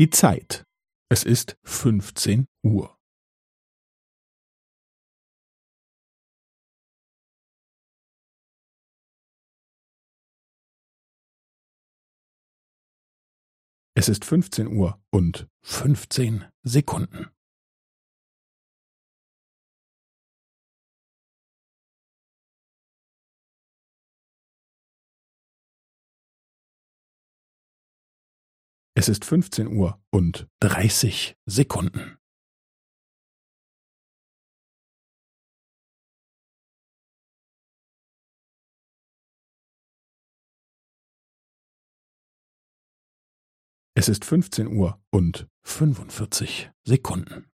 Die Zeit. Es ist fünfzehn Uhr. Es ist fünfzehn Uhr und fünfzehn Sekunden. Es ist fünfzehn Uhr und dreißig Sekunden. Es ist fünfzehn Uhr und fünfundvierzig Sekunden.